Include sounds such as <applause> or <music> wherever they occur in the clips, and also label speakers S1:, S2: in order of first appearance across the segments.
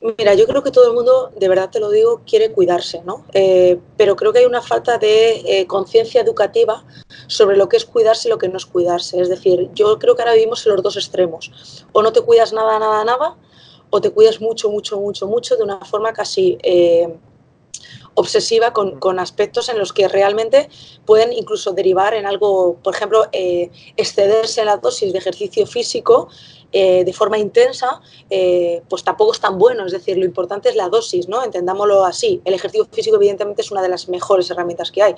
S1: Mira, yo creo que todo el mundo, de verdad te lo digo, quiere cuidarse, ¿no? Eh, pero creo que hay una falta de eh, conciencia educativa sobre lo que es cuidarse y lo que no es cuidarse. Es decir, yo creo que ahora vivimos en los dos extremos. O no te cuidas nada, nada, nada, o te cuidas mucho, mucho, mucho, mucho de una forma casi eh, obsesiva con, con, aspectos en los que realmente pueden incluso derivar en algo, por ejemplo, excederse en la dosis de ejercicio físico eh, de forma intensa, eh, pues tampoco es tan bueno. Es decir, lo importante es la dosis, ¿no? Entendámoslo así. El ejercicio físico, evidentemente, es una de las mejores herramientas que hay,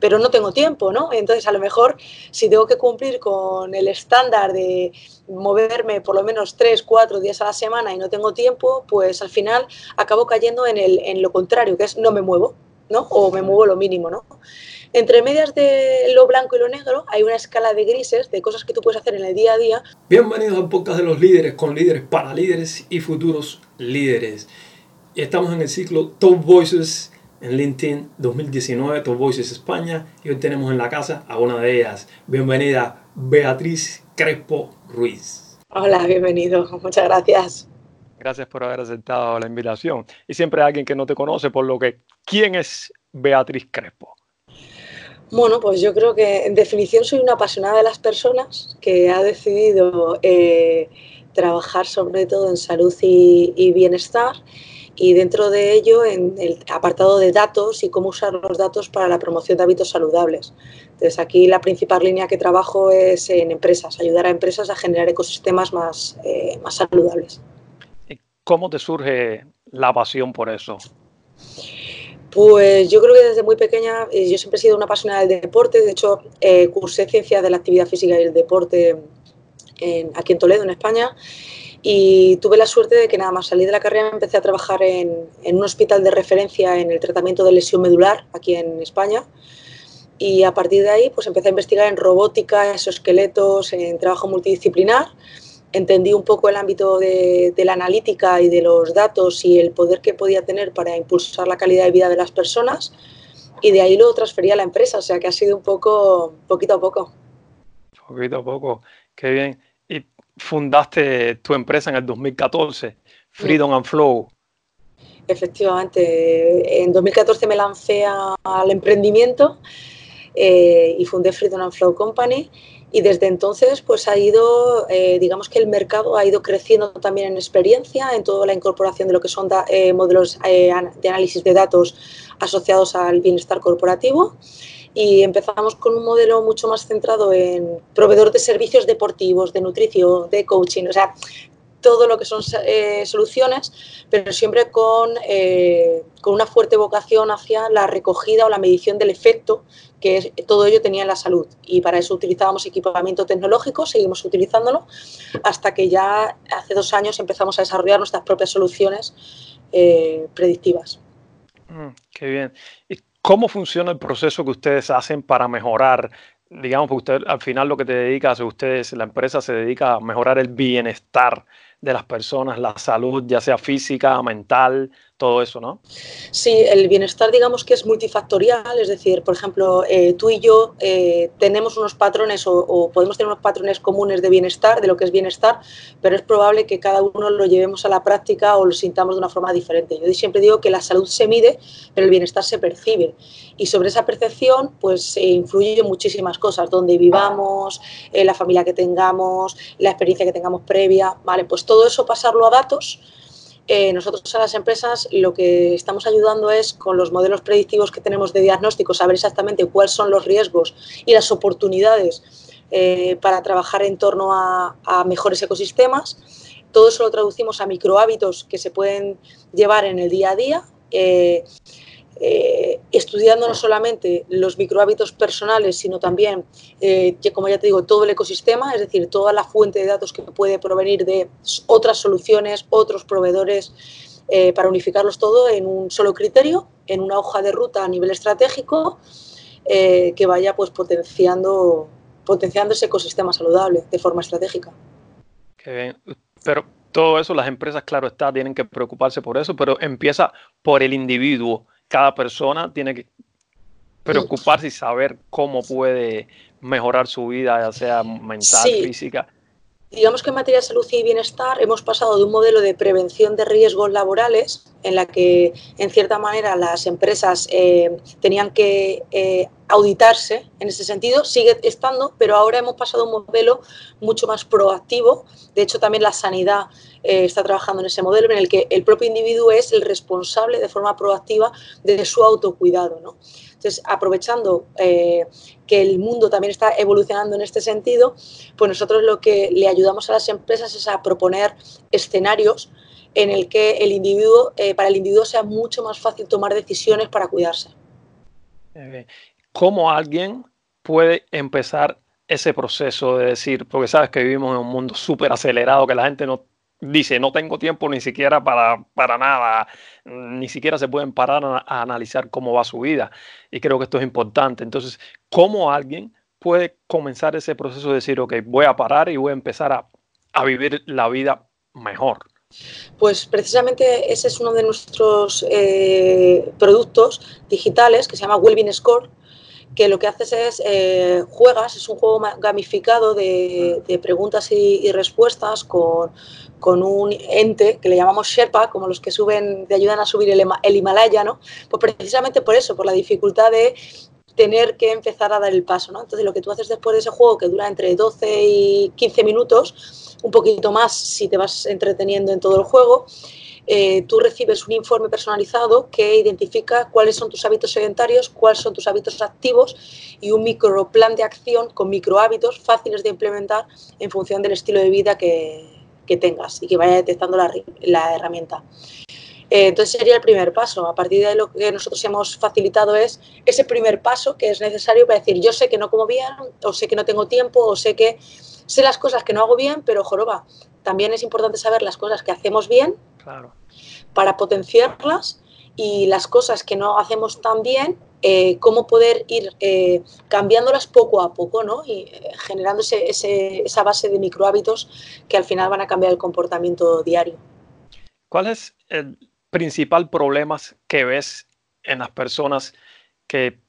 S1: pero no tengo tiempo, ¿no? Entonces, a lo mejor, si tengo que cumplir con el estándar de moverme por lo menos tres, cuatro días a la semana y no tengo tiempo, pues al final acabo cayendo en, el, en lo contrario, que es no me muevo, ¿no? O me muevo lo mínimo, ¿no? Entre medias de lo blanco y lo negro hay una escala de grises, de cosas que tú puedes hacer en el día a día.
S2: Bienvenidos al podcast de los líderes, con líderes para líderes y futuros líderes. Estamos en el ciclo Top Voices en LinkedIn 2019, Top Voices España, y hoy tenemos en la casa a una de ellas. Bienvenida, Beatriz Crespo Ruiz.
S1: Hola, bienvenido, muchas gracias.
S2: Gracias por haber aceptado la invitación. Y siempre hay alguien que no te conoce, por lo que, ¿quién es Beatriz Crespo?
S1: Bueno, pues yo creo que en definición soy una apasionada de las personas que ha decidido eh, trabajar sobre todo en salud y, bienestar y dentro de ello en el apartado de datos y cómo usar los datos para la promoción de hábitos saludables. Entonces aquí la principal línea que trabajo es en empresas, ayudar a empresas a generar ecosistemas más, eh, más saludables.
S2: ¿Y cómo te surge la pasión por eso?
S1: Pues yo creo que desde muy pequeña, eh, yo siempre he sido una apasionada del deporte, de hecho eh, cursé ciencias de la actividad física y el deporte aquí en Toledo, en España, y tuve la suerte de que nada más salir de la carrera empecé a trabajar en, un hospital de referencia en el tratamiento de lesión medular aquí en España, y a partir de ahí pues empecé a investigar en robótica, exoesqueletos, en trabajo multidisciplinar, entendí un poco el ámbito de, la analítica y de los datos y el poder que podía tener para impulsar la calidad de vida de las personas y de ahí lo transferí a la empresa, o sea que ha sido un poco, poquito a poco.
S2: Poquito a poco, qué bien. Y fundaste tu empresa en el 2014, Freedom and Flow.
S1: Efectivamente, en 2014 me lancé al emprendimiento eh, y fundé Freedom and Flow Company y desde entonces pues ha ido, eh, digamos que el mercado ha ido creciendo también en experiencia, en toda la incorporación de lo que son eh, modelos eh, de análisis de datos asociados al bienestar corporativo. Y empezamos con un modelo mucho más centrado en proveedor de servicios deportivos, de nutrición, de coaching, o sea, todo lo que son eh, soluciones, pero siempre con, eh, con, una fuerte vocación hacia la recogida o la medición del efecto que todo ello tenía en la salud. Y para eso utilizábamos equipamiento tecnológico, seguimos utilizándolo, hasta que ya hace dos años empezamos a desarrollar nuestras propias soluciones eh, predictivas.
S2: Mm, qué bien. ¿Y cómo funciona el proceso que ustedes hacen para mejorar digamos, porque usted al final lo que te dedicas, ustedes, la empresa se dedica a mejorar el bienestar de las personas, la salud, ya sea física, mental, todo eso, ¿no?
S1: Sí, el bienestar digamos que es multifactorial, es decir, por ejemplo, eh, tú y yo eh, tenemos unos patrones o, podemos tener unos patrones comunes de bienestar, de lo que es bienestar, pero es probable que cada uno lo llevemos a la práctica o lo sintamos de una forma diferente. Yo siempre digo que la salud se mide, pero el bienestar se percibe. Y sobre esa percepción, pues se influye muchísimas cosas, donde vivamos, eh, la familia que tengamos, la experiencia que tengamos previa, ¿vale? Pues todo eso pasarlo a datos eh, nosotros a las empresas lo que estamos ayudando es con los modelos predictivos que tenemos de diagnóstico, saber exactamente cuáles son los riesgos y las oportunidades eh, para trabajar en torno a, mejores ecosistemas. Todo eso lo traducimos a microhábitos que se pueden llevar en el día a día. Eh, eh, estudiando no solamente los microhábitos personales, sino también, eh, como ya te digo, todo el ecosistema, es decir, toda la fuente de datos que puede provenir de otras soluciones, otros proveedores, eh, para unificarlos todo en un solo criterio, en una hoja de ruta a nivel estratégico que vaya pues potenciando, potenciando ese ecosistema saludable de forma estratégica.
S2: Qué bien. Pero todo eso, las empresas, claro está, tienen que preocuparse por eso, pero empieza por el individuo cada persona tiene que preocuparse y saber cómo puede mejorar su vida, ya sea mental, física.
S1: Digamos que en materia de salud y bienestar hemos pasado de un modelo de prevención de riesgos laborales, en la que en cierta manera las empresas eh, tenían que eh, auditarse en ese sentido, sigue estando, pero ahora hemos pasado a un modelo mucho más proactivo. De hecho, también la sanidad eh, está trabajando en ese modelo en el que el propio individuo es el responsable de forma proactiva de su autocuidado. ¿no? Entonces, aprovechando eh, que el mundo también está evolucionando en este sentido, pues nosotros lo que le ayudamos a las empresas es a proponer escenarios en el que el individuo, eh, para el individuo sea mucho más fácil tomar decisiones para cuidarse.
S2: ¿Cómo alguien puede empezar ese proceso de decir, porque sabes que vivimos en un mundo súper acelerado, que la gente no dice, no tengo tiempo ni siquiera para, para nada, ni siquiera se pueden parar a, analizar cómo va su vida. Y creo que esto es importante. Entonces, ¿cómo alguien puede comenzar ese proceso de decir, ok, voy a parar y voy a empezar a, vivir la vida mejor?
S1: Pues precisamente ese es uno de nuestros eh, productos digitales que se llama Wellbeing Score, que lo que haces es eh, juegas, es un juego gamificado de, preguntas y, respuestas con, con, un ente que le llamamos Sherpa, como los que suben, te ayudan a subir el, el Himalaya, ¿no? Pues precisamente por eso, por la dificultad de tener que empezar a dar el paso, ¿no? Entonces lo que tú haces después de ese juego, que dura entre 12 y 15 minutos, un poquito más si te vas entreteniendo en todo el juego, eh, tú recibes un informe personalizado que identifica cuáles son tus hábitos sedentarios, cuáles son tus hábitos activos y un micro plan de acción con micro hábitos fáciles de implementar en función del estilo de vida que, tengas y que vaya detectando la, herramienta. Eh, entonces sería el primer paso. A partir de lo que nosotros hemos facilitado es ese primer paso que es necesario para decir yo sé que no como bien, o sé que no tengo tiempo, o sé que sé las cosas que no hago bien, pero joroba, también es importante saber las cosas que hacemos bien para potenciarlas y las cosas que no hacemos tan bien, eh, cómo poder ir eh, cambiándolas poco a poco ¿no? y eh, generando esa base de microhábitos que al final van a cambiar el comportamiento diario.
S2: ¿Cuál es el principal problema que ves en las personas que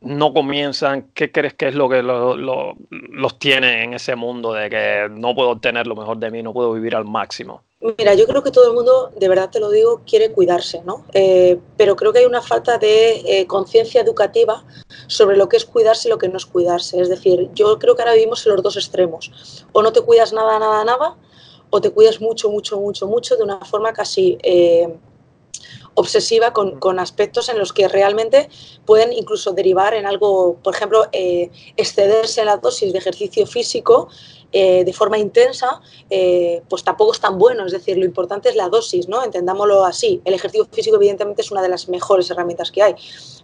S2: no comienzan, ¿qué crees que es lo que los tiene en ese mundo de que no puedo obtener lo mejor de mí, no puedo vivir al máximo?
S1: Mira, yo creo que todo el mundo, de verdad te lo digo, quiere cuidarse, ¿no? Eh, pero creo que hay una falta de eh, conciencia educativa sobre lo que es cuidarse y lo que no es cuidarse. Es decir, yo creo que ahora vivimos en los dos extremos. O no te cuidas nada, nada, nada, o te cuidas mucho, mucho, mucho, mucho de una forma casi eh, obsesiva con, aspectos en los que realmente pueden incluso derivar en algo, por ejemplo, eh, excederse en la dosis de ejercicio físico eh, de forma intensa, eh, pues tampoco es tan bueno. Es decir, lo importante es la dosis, ¿no? Entendámoslo así. El ejercicio físico, evidentemente, es una de las mejores herramientas que hay,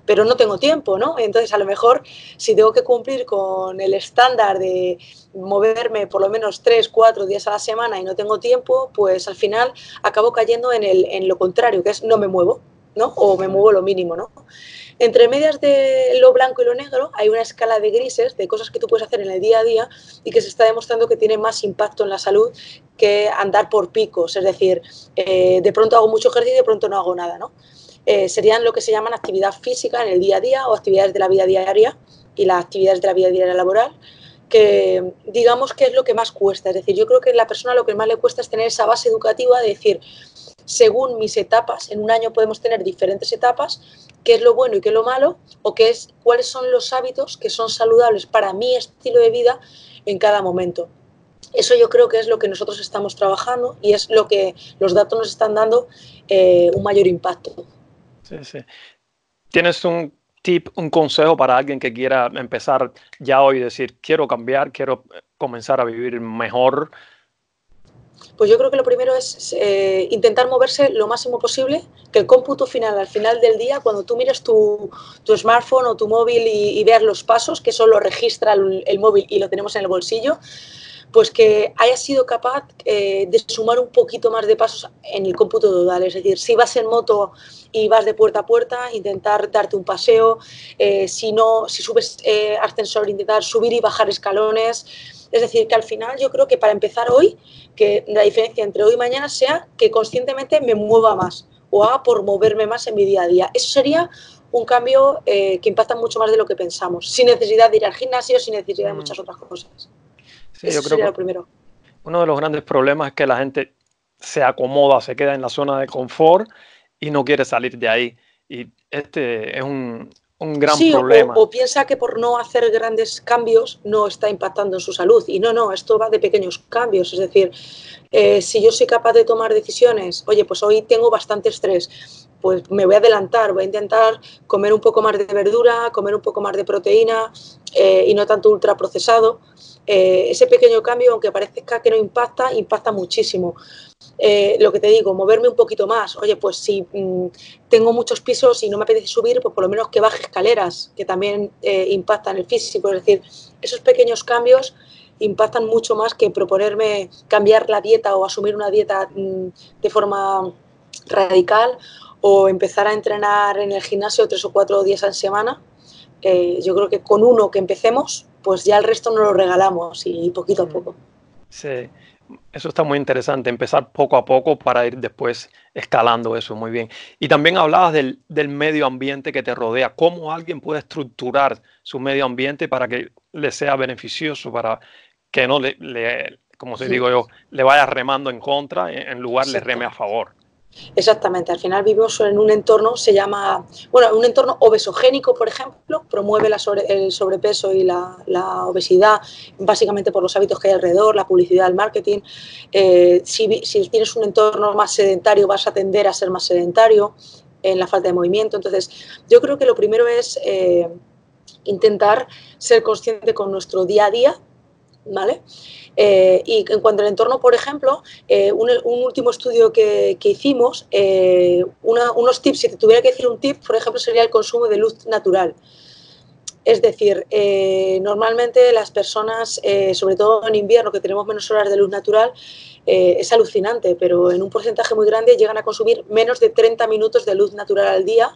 S1: pero no tengo tiempo, ¿no? Entonces, a lo mejor, si tengo que cumplir con el estándar de moverme por lo menos tres, cuatro días a la semana y no tengo tiempo, pues al final acabo cayendo en, el, en lo contrario, que es no me muevo, ¿no? O me muevo lo mínimo, ¿no? Entre medias de lo blanco y lo negro hay una escala de grises, de cosas que tú puedes hacer en el día a día y que se está demostrando que tiene más impacto en la salud que andar por picos. Es decir, eh, de pronto hago mucho ejercicio y de pronto no hago nada. ¿no? Eh, serían lo que se llaman actividad física en el día a día o actividades de la vida diaria y las actividades de la vida diaria laboral que digamos que es lo que más cuesta. Es decir, yo creo que a la persona lo que más le cuesta es tener esa base educativa de decir, según mis etapas, en un año podemos tener diferentes etapas, qué es lo bueno y qué es lo malo, o qué es, cuáles son los hábitos que son saludables para mi estilo de vida en cada momento. Eso yo creo que es lo que nosotros estamos trabajando y es lo que los datos nos están dando eh, un mayor impacto.
S2: Sí, sí. ¿Tienes un tip, un consejo para alguien que quiera empezar ya hoy y decir, quiero cambiar, quiero comenzar a vivir mejor?
S1: Pues yo creo que lo primero es eh, intentar moverse lo máximo posible, que el cómputo final, al final del día, cuando tú mires tu, smartphone o tu móvil y, veas los pasos, que solo registra el, móvil y lo tenemos en el bolsillo, pues que hayas sido capaz eh, de sumar un poquito más de pasos en el cómputo total. Es decir, si vas en moto y vas de puerta a puerta, intentar darte un paseo. Eh, si no, si subes ascensor, intentar subir y bajar escalones. Es decir, que al final yo creo que para empezar hoy, que la diferencia entre hoy y mañana sea que conscientemente me mueva más o haga por moverme más en mi día a día. Eso sería un cambio eh, que impacta mucho más de lo que pensamos, sin necesidad de ir al gimnasio, sin necesidad de mm. muchas otras cosas.
S2: Sí, Eso yo creo sería lo primero. Uno de los grandes problemas es que la gente se acomoda, se queda en la zona de confort y no quiere salir de ahí. Y este es un, un gran problema.
S1: O, o, piensa que por no hacer grandes cambios no está impactando en su salud. Y no, no, esto va de pequeños cambios. Es decir, eh, si yo soy capaz de tomar decisiones, oye, pues hoy tengo bastante estrés, pues me voy a adelantar, voy a intentar comer un poco más de verdura, comer un poco más de proteína eh, y no tanto ultraprocesado. Eh, ese pequeño cambio, aunque parezca que no impacta, impacta muchísimo. Eh, lo que te digo, moverme un poquito más. Oye, pues si mm, tengo muchos pisos y no me apetece subir, pues por lo menos que baje escaleras, que también eh, impactan el físico. Es decir, esos pequeños cambios impactan mucho más que proponerme cambiar la dieta o asumir una dieta mm, de forma radical o empezar a entrenar en el gimnasio tres o cuatro días a la semana. Eh, yo creo que con uno que empecemos, pues ya el resto nos lo regalamos y poquito a poco.
S2: Sí. Eso está muy interesante, empezar poco a poco para ir después escalando eso, muy bien. Y también hablabas del, del, medio ambiente que te rodea, cómo alguien puede estructurar su medio ambiente para que le sea beneficioso, para que no le, le como se digo yo, le vaya remando en contra, en lugar le reme a favor.
S1: Exactamente, al final vivimos en un entorno, se llama, bueno, un entorno obesogénico, por ejemplo, promueve la el sobrepeso y la, la, obesidad básicamente por los hábitos que hay alrededor, la publicidad, el marketing. Eh, si, si, tienes un entorno más sedentario, vas a tender a ser más sedentario en la falta de movimiento. Entonces, yo creo que lo primero es eh, intentar ser consciente con nuestro día a día, ¿vale? Eh, y en cuanto al entorno, por ejemplo, eh, un, último estudio que, hicimos, eh, unos tips, si te tuviera que decir un tip, por ejemplo, sería el consumo de luz natural. Es decir, normalmente las personas, sobre todo en invierno, que tenemos menos horas de luz natural, es alucinante, pero en un porcentaje muy grande llegan a consumir menos de 30 minutos de luz natural al día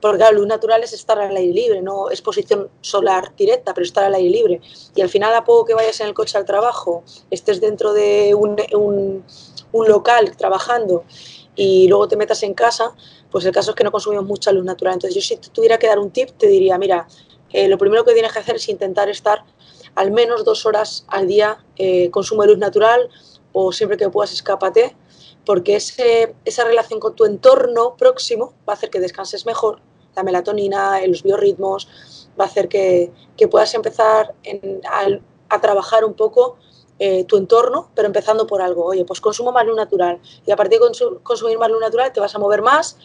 S1: porque la luz natural es estar al aire libre, no exposición solar directa, pero estar al aire libre. Y al final, a poco que vayas en el coche al trabajo, estés dentro de un, local trabajando y luego te metas en casa, pues el caso es que no consumimos mucha luz natural. Entonces, yo si te tuviera que dar un tip, te diría, mira, eh, lo primero que tienes que hacer es intentar estar al menos dos horas al día eh, consumo de luz natural o siempre que puedas escápate, porque esa relación con tu entorno próximo va a hacer que descanses mejor, la melatonina, los biorritmos, va a hacer que, que puedas empezar a, trabajar un poco eh, tu entorno, pero empezando por algo. Oye, pues consumo más luz natural. Y a partir de consu consumir más luz natural te vas a mover más,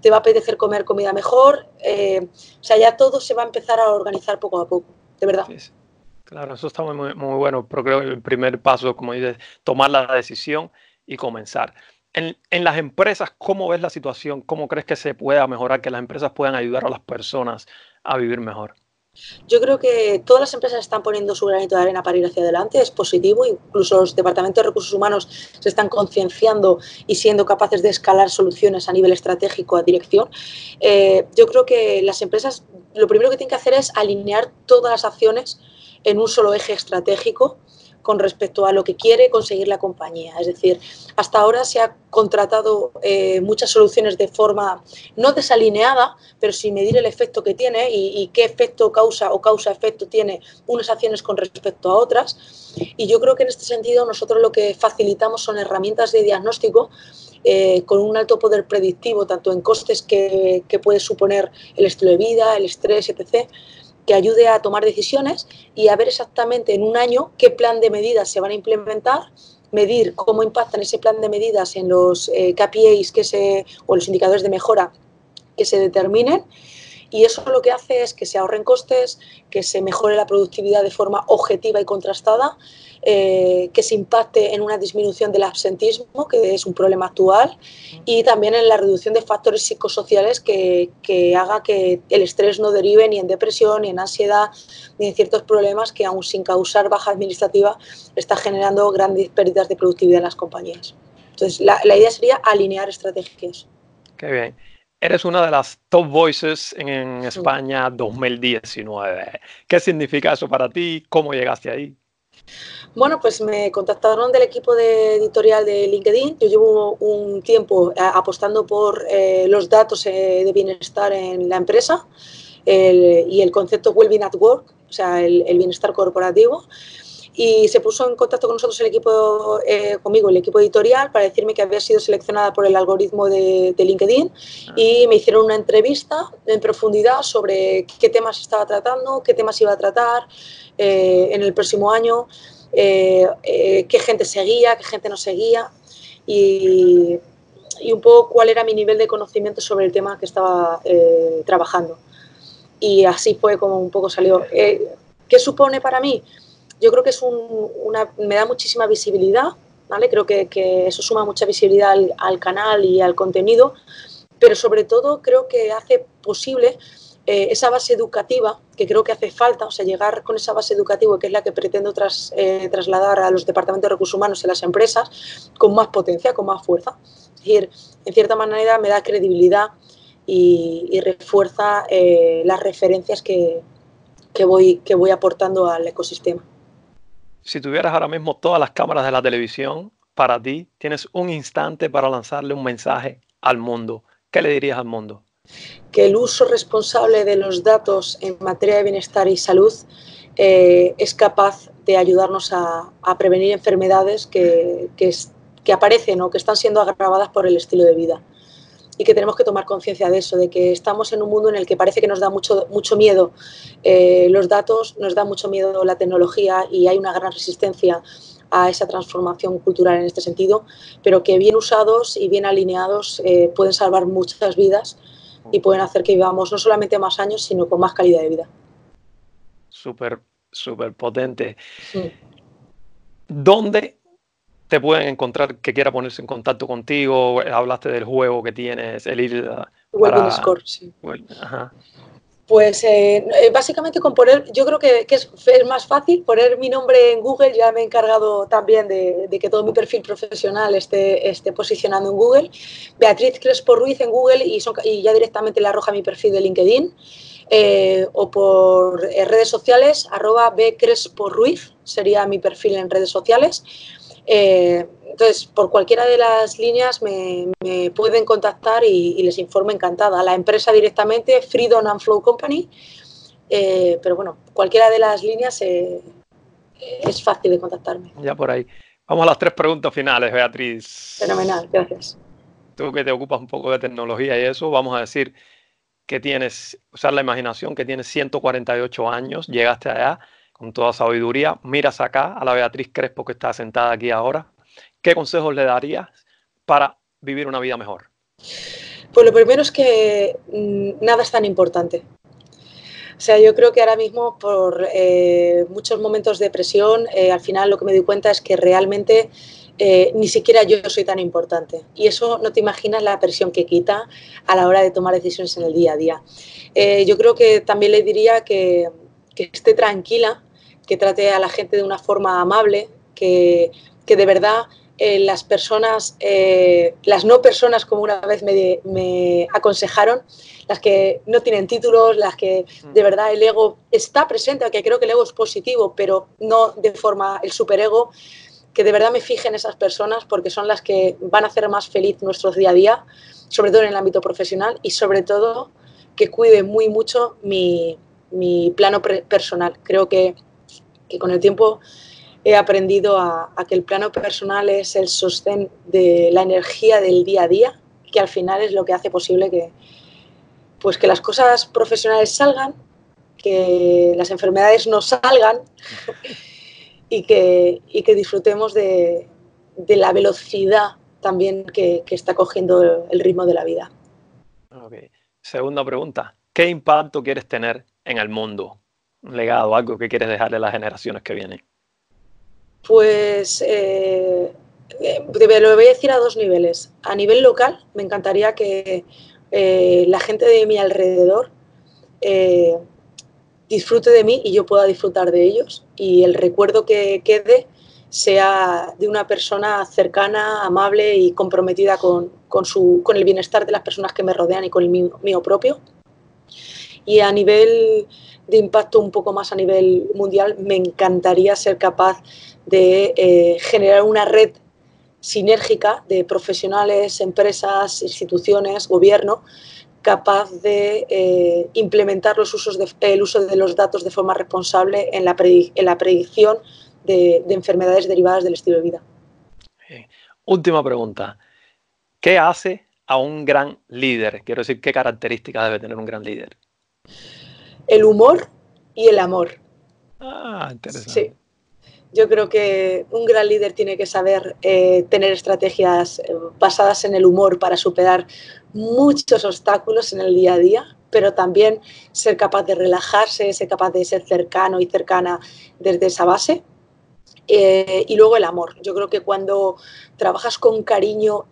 S1: te va a apetecer comer comida mejor. Eh, o sea, ya todo se va a empezar a organizar poco a poco, de verdad.
S2: Claro, eso está muy, muy bueno, pero creo que el primer paso, como dices, tomar la decisión y comenzar. En, las empresas, ¿cómo ves la situación? ¿Cómo crees que se pueda mejorar, que las empresas puedan ayudar a las personas a vivir mejor?
S1: Yo creo que todas las empresas están poniendo su granito de arena para ir hacia adelante, es positivo, incluso los departamentos de recursos humanos se están concienciando y siendo capaces de escalar soluciones a nivel estratégico, a dirección. Eh, yo creo que las empresas lo primero que tienen que hacer es alinear todas las acciones en un solo eje estratégico con respecto a lo que quiere conseguir la compañía. Es decir, hasta ahora se ha contratado eh, muchas soluciones de forma no desalineada, pero sin medir el efecto que tiene y, qué efecto causa o causa-efecto tiene unas acciones con respecto a otras. Y yo creo que en este sentido nosotros lo que facilitamos son herramientas de diagnóstico eh, con un alto poder predictivo, tanto en costes que, que puede suponer el estilo de vida, el estrés, etc., que ayude a tomar decisiones y a ver exactamente en un año qué plan de medidas se van a implementar, medir cómo impactan ese plan de medidas en los eh, KPIs que se, o los indicadores de mejora que se determinen y eso lo que hace es que se ahorren costes, que se mejore la productividad de forma objetiva y contrastada, eh, que se impacte en una disminución del absentismo, que es un problema actual, y también en la reducción de factores psicosociales que, que haga que el estrés no derive ni en depresión, ni en ansiedad, ni en ciertos problemas que aún sin causar baja administrativa está generando grandes pérdidas de productividad en las compañías. Entonces, la, la idea sería alinear estrategias.
S2: Qué bien. Eres una de las top voices en España 2019. ¿Qué significa eso para ti? ¿Cómo llegaste ahí?
S1: Bueno, pues me contactaron del equipo de editorial de LinkedIn. Yo llevo un tiempo eh, apostando por eh, los datos eh, de bienestar en la empresa el, y el concepto Wellbeing at Work, o sea, el, el bienestar corporativo. Y se puso en contacto con nosotros el equipo, eh, conmigo, el equipo editorial, para decirme que había sido seleccionada por el algoritmo de, LinkedIn ah. y me hicieron una entrevista en profundidad sobre qué temas estaba tratando, qué temas iba a tratar eh, en el próximo año, eh, qué gente seguía, qué gente no seguía y, y, un poco cuál era mi nivel de conocimiento sobre el tema que estaba trabajando. Y así fue como un poco salió. ¿Qué supone para mí? Yo creo que es una, me da muchísima visibilidad, ¿vale? Creo que, eso suma mucha visibilidad al, canal y al contenido, pero sobre todo creo que hace posible eh, esa base educativa que creo que hace falta, o sea, llegar con esa base educativa que es la que pretendo tras, eh, trasladar a los departamentos de recursos humanos y las empresas con más potencia, con más fuerza. Es decir, en cierta manera me da credibilidad y, refuerza eh, las referencias que, que, voy, que voy aportando al ecosistema
S2: si tuvieras ahora mismo todas las cámaras de la televisión para ti, tienes un instante para lanzarle un mensaje al mundo. ¿Qué le dirías al mundo?
S1: Que el uso responsable de los datos en materia de bienestar y salud eh, es capaz de ayudarnos a, prevenir enfermedades que, que aparecen o que están siendo agravadas por el estilo de vida y que tenemos que tomar conciencia de eso, de que estamos en un mundo en el que parece que nos da mucho, mucho miedo eh, los datos, nos da mucho miedo la tecnología y hay una gran resistencia a esa transformación cultural en este sentido, pero que bien usados y bien alineados eh, pueden salvar muchas vidas y pueden hacer que vivamos no solamente más años, sino con más calidad de vida.
S2: Súper, súper potente. ¿Dónde te pueden encontrar que quiera ponerse en contacto contigo? Hablaste del juego que tienes, el ir
S1: para... Score, sí. Pues eh, eh, básicamente con poner, yo creo que, es, más fácil poner mi nombre en Google, ya me he encargado también de, que todo mi perfil profesional esté, esté posicionando en Google. Beatriz Crespo Ruiz en Google y, y ya directamente le arroja mi perfil de LinkedIn. Eh, o por redes sociales, arroba B Crespo Ruiz sería mi perfil en redes sociales. Eh, entonces, por cualquiera de las líneas me, pueden contactar y, les informo encantada. La empresa directamente, Freedom and Flow Company, eh, pero bueno, cualquiera de las líneas eh, es fácil de contactarme.
S2: Ya por ahí. Vamos a las tres preguntas finales, Beatriz.
S1: Fenomenal, gracias.
S2: Tú que te ocupas un poco de tecnología y eso, vamos a decir que tienes, usar la imaginación, que tienes 148 años, llegaste allá con toda sabiduría, miras acá a la Beatriz Crespo que está sentada aquí ahora. ¿Qué consejos le darías para vivir una vida mejor?
S1: Pues lo primero es que mm, nada es tan importante. O sea, yo creo que ahora mismo por eh, muchos momentos de presión, eh, al final lo que me doy cuenta es que realmente eh, ni siquiera yo soy tan importante. Y eso no te imaginas la presión que quita a la hora de tomar decisiones en el día a día. yo creo que también le diría que, que esté tranquila, que trate a la gente de una forma amable, que, de verdad eh, las personas, eh, las no personas como una vez me, aconsejaron, las que no tienen títulos, las que de mm. verdad el ego está presente, aunque creo que el ego es positivo, pero no de forma el superego, que de verdad me fije en esas personas porque son las que van a hacer más feliz nuestro día a día, sobre todo en el ámbito profesional y sobre todo que cuide muy mucho mi, mi plano personal. Creo que, con el tiempo he aprendido a, que el plano personal es el sostén de la energía del día a día, que al final es lo que hace posible que, pues que las cosas profesionales salgan, que las enfermedades no salgan <laughs> y que, que disfrutemos de, la velocidad también que, está cogiendo el ritmo de la vida.
S2: Segunda pregunta, ¿qué impacto quieres tener en el mundo? Un legado, algo que quieres dejarle a las generaciones que vienen.
S1: Pues eh, eh lo voy a decir a dos niveles. A nivel local, me encantaría que eh, la gente de mi alrededor disfrute de mí y yo pueda disfrutar de ellos. Y el recuerdo que quede sea de una persona cercana, amable y comprometida con, su, con el bienestar de las personas que me rodean y con el mío propio. Y a nivel de impacto un poco más a nivel mundial, me encantaría ser capaz de eh, generar una red sinérgica de profesionales, empresas, instituciones, gobierno, capaz de eh, implementar los usos de, el uso de los datos de forma responsable en la, en la predicción de, enfermedades derivadas del estilo de vida.
S2: Última pregunta. ¿Qué hace a un gran líder? Quiero decir, ¿qué características debe tener un gran líder?
S1: El humor y el amor.
S2: Ah, interesante.
S1: Sí. Yo creo que un gran líder tiene que saber eh, tener estrategias eh, basadas en el humor para superar muchos obstáculos en el día a día, pero también ser capaz de relajarse, ser capaz de ser cercano y cercana desde esa base. Eh, y luego el amor. Yo creo que cuando trabajas con cariño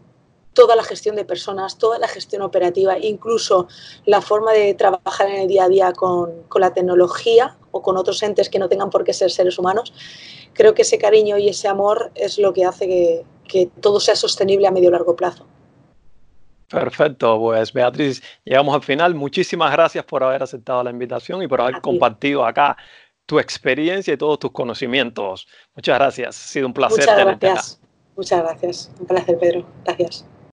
S1: toda la gestión de personas, toda la gestión operativa, incluso la forma de trabajar en el día a día con, con la tecnología o con otros entes que no tengan por qué ser seres humanos, creo que ese cariño y ese amor es lo que hace que, que todo sea sostenible a medio y largo plazo.
S2: Perfecto, pues Beatriz, llegamos al final. Muchísimas gracias por haber aceptado la invitación y por haber compartido acá tu experiencia y todos tus conocimientos. Muchas gracias, ha sido un placer.
S1: Muchas gracias. Muchas gracias. Un placer, Pedro. Gracias.